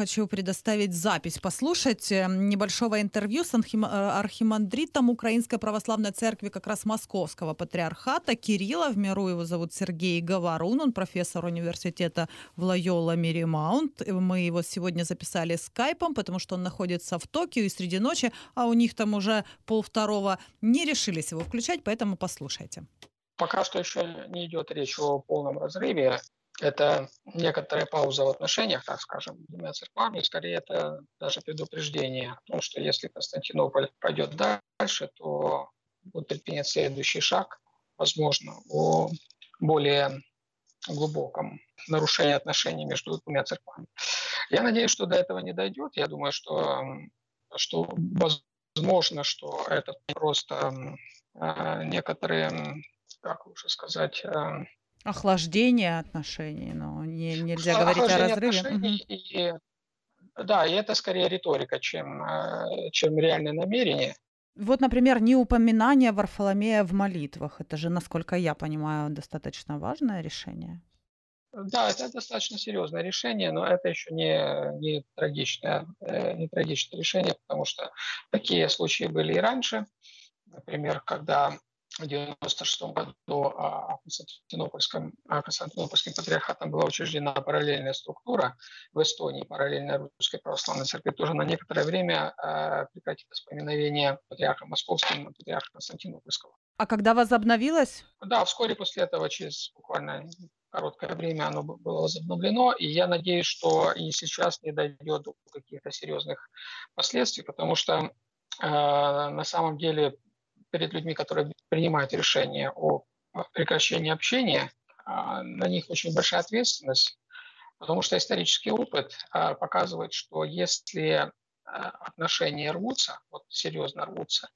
хочу предоставить запись, послушать э, небольшого интервью с э, архимандритом Украинской Православной Церкви, как раз Московского Патриархата Кирилла. В миру его зовут Сергей Говорун, он профессор университета в Лайола Миримаунт. Мы его сегодня записали скайпом, потому что он находится в Токио и среди ночи, а у них там уже полвторого не решились его включать, поэтому послушайте. Пока что еще не идет речь о полном разрыве это некоторая пауза в отношениях, так скажем, двумя церквами. Скорее, это даже предупреждение о том, что если Константинополь пойдет дальше, то будет предпринят следующий шаг, возможно, о более глубоком нарушении отношений между двумя церквами. Я надеюсь, что до этого не дойдет. Я думаю, что, что возможно, что это просто э, некоторые, как лучше сказать, э, Охлаждение отношений, но не, нельзя говорить о разрыве. И, да, и это скорее риторика, чем, э, чем реальное намерение. Вот, например, не упоминание Варфоломея в молитвах. Это же, насколько я понимаю, достаточно важное решение. Да, это достаточно серьезное решение, но это еще не, не, трагичное, э, не трагичное решение, потому что такие случаи были и раньше. Например, когда 1996 году а, Константинопольском, а, Константинопольским патриархатом была учреждена параллельная структура в Эстонии, параллельная Русской Православной Церкви, тоже на некоторое время а, прекратилось поминовение патриарха Московского и патриарха Константинопольского. А когда возобновилось? Да, вскоре после этого, через буквально короткое время оно было возобновлено, и я надеюсь, что и сейчас не дойдет до каких-то серьезных последствий, потому что э, на самом деле перед людьми, которые принимают решение о прекращении общения, а, на них очень большая ответственность, потому что исторический опыт а, показывает, что если а, отношения рвутся, вот серьезно рвутся,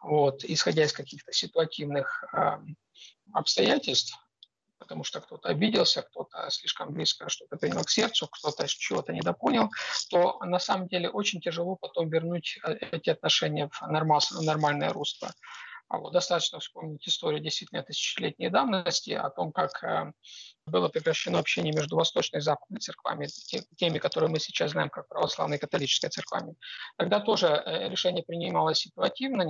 вот, исходя из каких-то ситуативных обстоятельств, потому что кто-то обиделся, кто-то слишком близко что-то принял к сердцу, кто-то чего-то недопонял, то на самом деле очень тяжело потом вернуть э, эти отношения в нормальное русло. А вот достаточно вспомнить историю действительно тысячелетней давности о том, как э, было прекращено общение между восточной и западной церквами, теми, которые мы сейчас знаем как православной и католической церквами. Тогда тоже э, решение принималось ситуативно,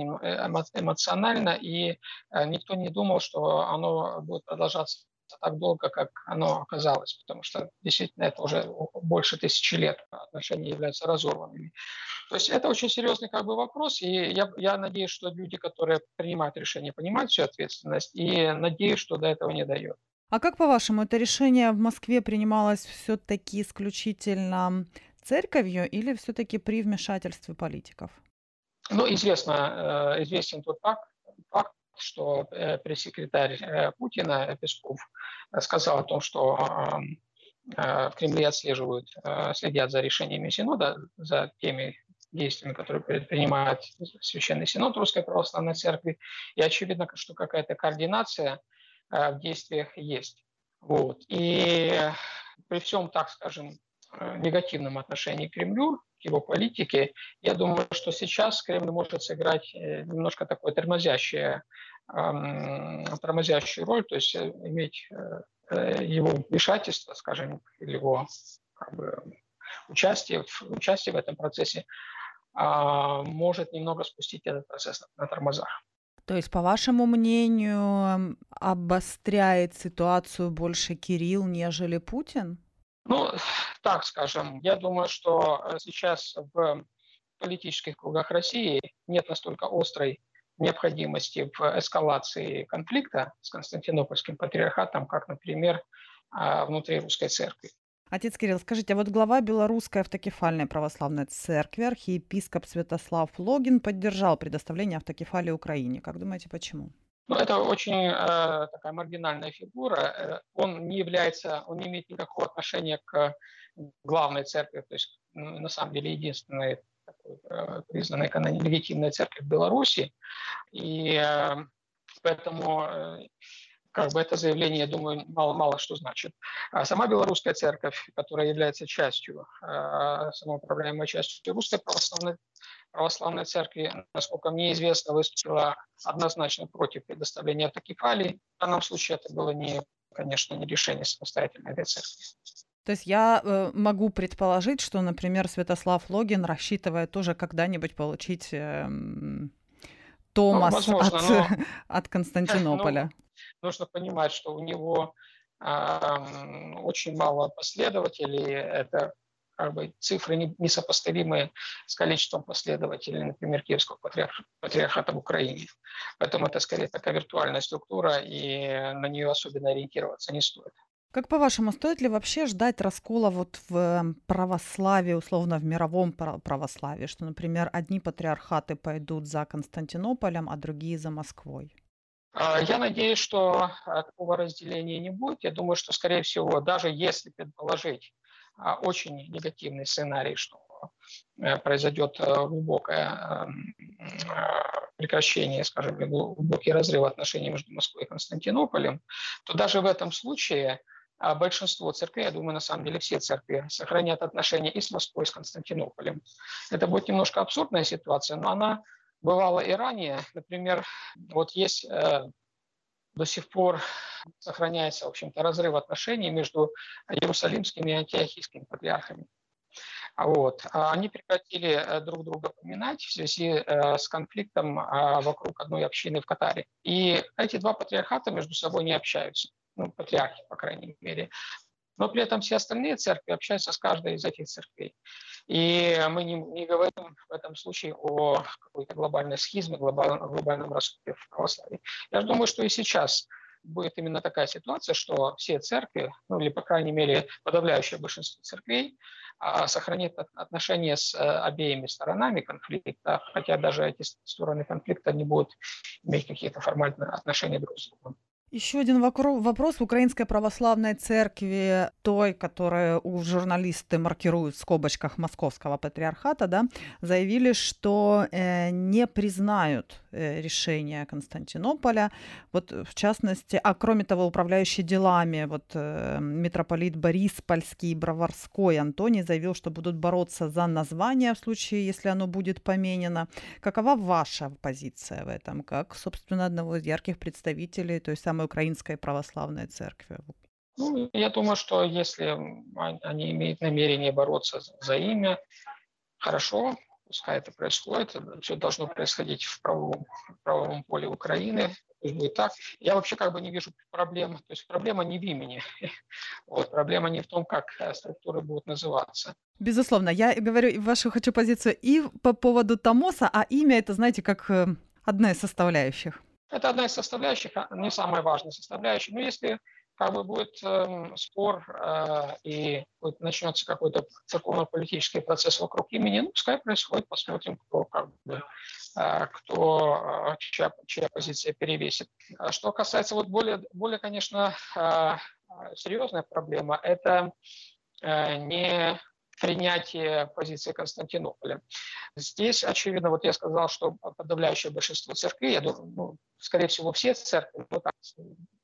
эмоционально, и никто не думал, что оно будет продолжаться так долго, как оно оказалось, потому что действительно это уже больше тысячи лет отношения являются разорванными. То есть это очень серьезный как бы вопрос, и я, я надеюсь, что люди, которые принимают решение, понимают всю ответственность, и надеюсь, что до этого не дает. А как по-вашему, это решение в Москве принималось все-таки исключительно церковью или все-таки при вмешательстве политиков? Ну, известно, э, известен тот факт, факт что э, пресс-секретарь э, Путина Песков сказал о том, что э, в Кремле отслеживают, следят за решениями Синода, за теми действиями, которые предпринимает Священный Синод Русской Православной Церкви. И очевидно, что какая-то координация в действиях есть. Вот. И при всем, так скажем, негативном отношении к Кремлю, его политике, я думаю, что сейчас Кремль может сыграть немножко такое тормозящее тормозящую роль, то есть э, иметь э, э, его вмешательство, скажем, или его как бы, участие, участие в этом процессе а, может немного спустить этот процесс на тормозах. То есть, по вашему мнению, обостряет ситуацию больше Кирилл, нежели Путин? Ну, так скажем, я думаю, что сейчас в политических кругах России нет настолько острой необходимости в эскалации конфликта с Константинопольским патриархатом, как, например, а, внутри русской церкви. Отец Кирилл, скажите, а вот глава Белорусской автокефальной православной церкви, архиепископ Святослав Логин, поддержал предоставление автокефалии Украине. Как думаете, почему? Ну, это очень э, такая маргинальная фигура. Э, он не является, он не имеет никакого отношения к главной церкви, то есть на самом деле единственной Э, признанной каноне легитимной церкви в Беларуси. И э, поэтому э, как бы это заявление, я думаю, мало, мало что значит. А сама белорусская церковь, которая является частью, самоуправляемой частью русской православной, православной церкви, насколько мне известно, выступила однозначно против предоставления автокефалии. В данном случае это было не, конечно, не решение самостоятельной этой церкви. То есть я э, могу предположить, что, например, Святослав Логин рассчитывает тоже когда-нибудь получить э, Томас ну, возможно, от, но... от Константинополя. Ну, нужно понимать, что у него э, очень мало последователей. Это как бы цифры не, несопоставимые с количеством последователей, например, Киевского патриарх, патриархата в Украине. Поэтому это скорее такая виртуальная структура, и на нее особенно ориентироваться не стоит. Как по-вашему, стоит ли вообще ждать раскола вот в православии, условно в мировом православии, что, например, одни патриархаты пойдут за Константинополем, а другие за Москвой? А, я надеюсь, что такого разделения не будет. Я думаю, что, скорее всего, даже если предположить, а, очень негативный сценарий, что э, произойдет э, глубокое эм, прекращение, скажем, глубокий разрыв отношений между Москвой и Константинополем, то даже в этом случае а, большинство церквей, я думаю, на самом деле все церкви сохранят отношения и с Москвой, и с Константинополем. Это будет немножко абсурдная ситуация, но она бывала и ранее. Например, вот есть до сих пор сохраняется, в общем-то, разрыв отношений между Иерусалимскими и Антиохийскими патриархами. А вот. А они прекратили э, друг друга поминать в связи э, с конфликтом вокруг одной общины в Катаре. И эти два патриархата между собой не общаются. Ну, патриархи, по крайней мере но при этом все остальные церкви общаются с каждой из этих церквей. И мы не, не говорим в этом случае о какой-то глобальной схизме, глобальном, глобальном раскопе в православии. Я думаю, что и сейчас будет именно такая ситуация, что все церкви, ну или, по крайней мере, подавляющее большинство церквей, а, сохранит отношения с э, обеими сторонами конфликта, хотя даже эти стороны конфликта не будут иметь какие-то формальные отношения друг с другом. Еще один вопрос. В Украинской православной церкви, той, у журналисты маркируют в скобочках Московского патриархата, да, заявили, что э, не признают э, решение Константинополя. Вот в частности, а кроме того, управляющий делами вот, э, митрополит Бориспольский и Броварской Антоний заявил, что будут бороться за название в случае, если оно будет поменено. Какова ваша позиция в этом, как, собственно, одного из ярких представителей той самой Украинской Православной Церкви? Ну, я думаю, что если они имеют намерение бороться за имя, хорошо, пускай это происходит. Все должно происходить в правовом, в правовом поле Украины. Пусть будет так. Я вообще как бы не вижу проблем. То есть проблема не в имени. Вот, проблема не в том, как э, структуры будут называться. Безусловно. Я говорю вашу хочу позицию и по поводу Томоса, а имя это, знаете, как э, одна из составляющих. Это одна из составляющих, а не самая важная составляющая. Но если как бы будет э, спор э, и будет, начнется какой-то церковно-политический процесс вокруг имени, ну, пускай происходит, посмотрим, кто, как бы, э, кто э, чья, чья позиция перевесит. А что касается вот более, более конечно, э, серьезная проблема, это э, не принятие позиции Константинополя. Здесь, очевидно, вот я сказал, что подавляющее большинство церквей, я думаю, ну, скорее всего, все церкви, ну, так,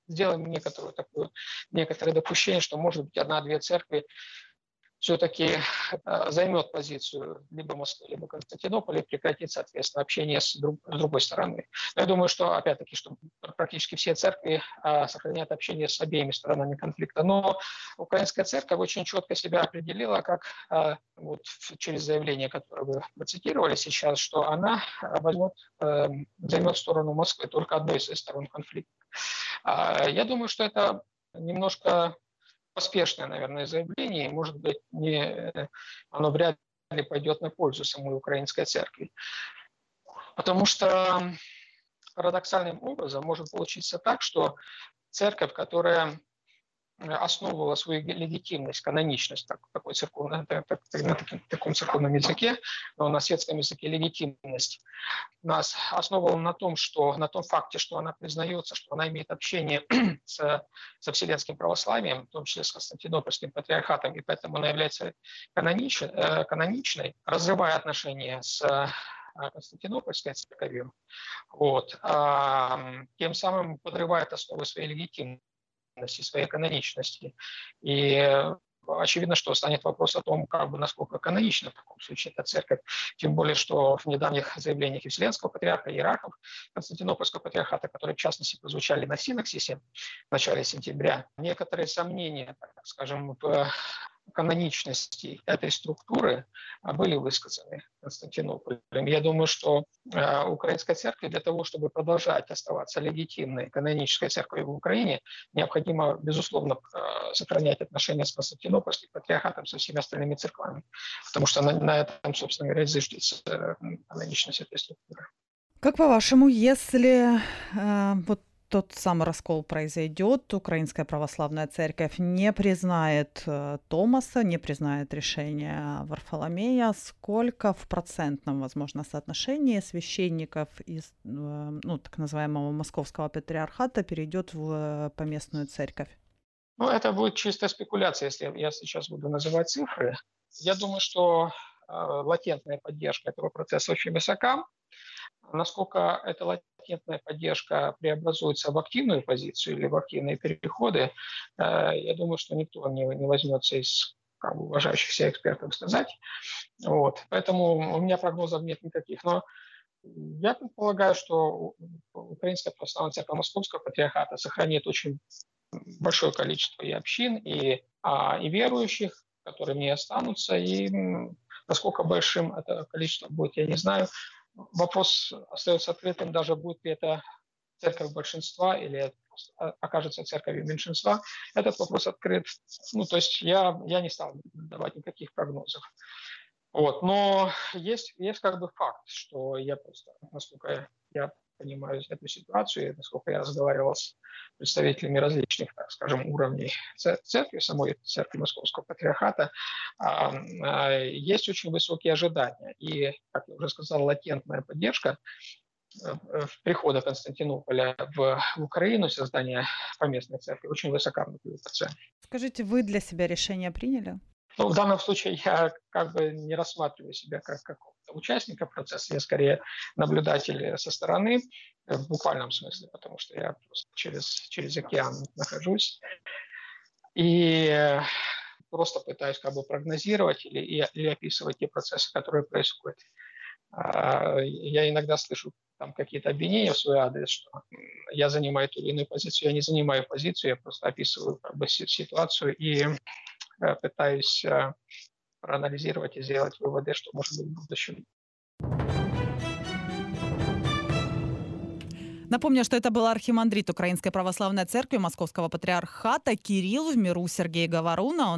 сделаем некоторую такую, некоторое допущение, что, может быть, одна-две церкви все-таки э, займет позицию либо Москвы, либо Константинополя прекратит, соответственно, общение с, друг, с другой стороны. Но я думаю, что, опять-таки, что практически все церкви а, сохраняют общение с обеими сторонами конфликта. Но украинская церковь очень четко себя определила, как а, вот, через заявление, которое вы процитировали сейчас, что она возьмет, а, займет сторону Москвы, только одной из сторон конфликта. А, я думаю, что это немножко поспешное, наверное, заявление, и, может быть, не, оно вряд ли пойдет на пользу самой украинской церкви. Потому что парадоксальным образом может получиться так, что церковь, которая основывала свою легитимность, каноничность, так, такой церковный, так, так, на таком, таком церковном языке, но на светском языке легитимность, нас основывала на том, что, на том факте, что она признается, что она имеет общение с, со вселенским православием, в том числе с Константинопольским патриархатом, и поэтому она является канонич, э, каноничной, разрывая отношения с э, Константинопольской церковью, вот, тем самым подрывает основы своей легитимности своей каноничности. И очевидно, что станет вопрос о том, как бы, насколько канонична в таком случае эта церковь. Тем более, что в недавних заявлениях и Вселенского патриарха, и Ираков, Константинопольского патриархата, которые, в частности, прозвучали на синоксисе в начале сентября, некоторые сомнения, скажем, в каноничности этой структуры а, были высказаны Константинополем. Я думаю, что э, Украинской церкви для того, чтобы продолжать оставаться легитимной канонической церковью в Украине, необходимо, безусловно, э, сохранять отношения с Константинопольским патриархатом, со всеми остальными церквами, потому что на, на этом, собственно говоря, зиждется каноничность этой структуры. Как по-вашему, если э, вот тот самый раскол произойдет, Украинская православная церковь не признает э, Томаса, не признает решение Варфоломея, сколько в процентном, возможно, соотношении священников из э, ну, так называемого московского патриархата перейдет в э, поместную церковь? Ну, это будет чистая спекуляция, если я сейчас буду называть цифры. Я думаю, что латентная поддержка этого процесса очень высока. Насколько эта латентная поддержка преобразуется в активную позицию или в активные переходы, э, я думаю, что никто не, не возьмется из как бы, уважающих себя экспертов сказать. Вот. Поэтому у меня прогнозов нет никаких. Но я предполагаю, что Украинская православная церковь Московского патриархата сохранит очень большое количество и общин, и, а, и верующих, которые не останутся, и насколько большим это количество будет, я не знаю вопрос остается открытым, даже будет ли это церковь большинства или окажется церковью меньшинства, этот вопрос открыт. Ну, то есть я, я не стал давать никаких прогнозов. Вот. Но есть, есть как бы факт, что я просто, насколько я понимаю эту ситуацию, и насколько я разговаривал с представителями различных, так скажем, уровней церкви, самой церкви Московского патриархата, а, а, есть очень высокие ожидания. И, как я уже сказал, латентная поддержка э, прихода Константинополя в, Украину, создания поместной церкви, очень высока в Скажите, вы для себя решение приняли? Ну, в данном случае я как бы не рассматриваю себя как какого-то участника процесса, я скорее наблюдатель со стороны, э, в буквальном смысле, потому что я просто через, через океан нахожусь. И просто пытаюсь как бы прогнозировать или, или описывать те процессы, которые происходят. А, я иногда слышу там какие-то обвинения в свой адрес, что я занимаю ту или иную позицию. Я не занимаю позицию, я просто описываю как бы ситуацию и Э, пытаюсь э, проанализировать и сделать выводы, что может быть в будущем. Напомню, что это был архимандрит Украинской Православной Церкви Московского Патриархата Кирилл в миру Сергей Говоруна.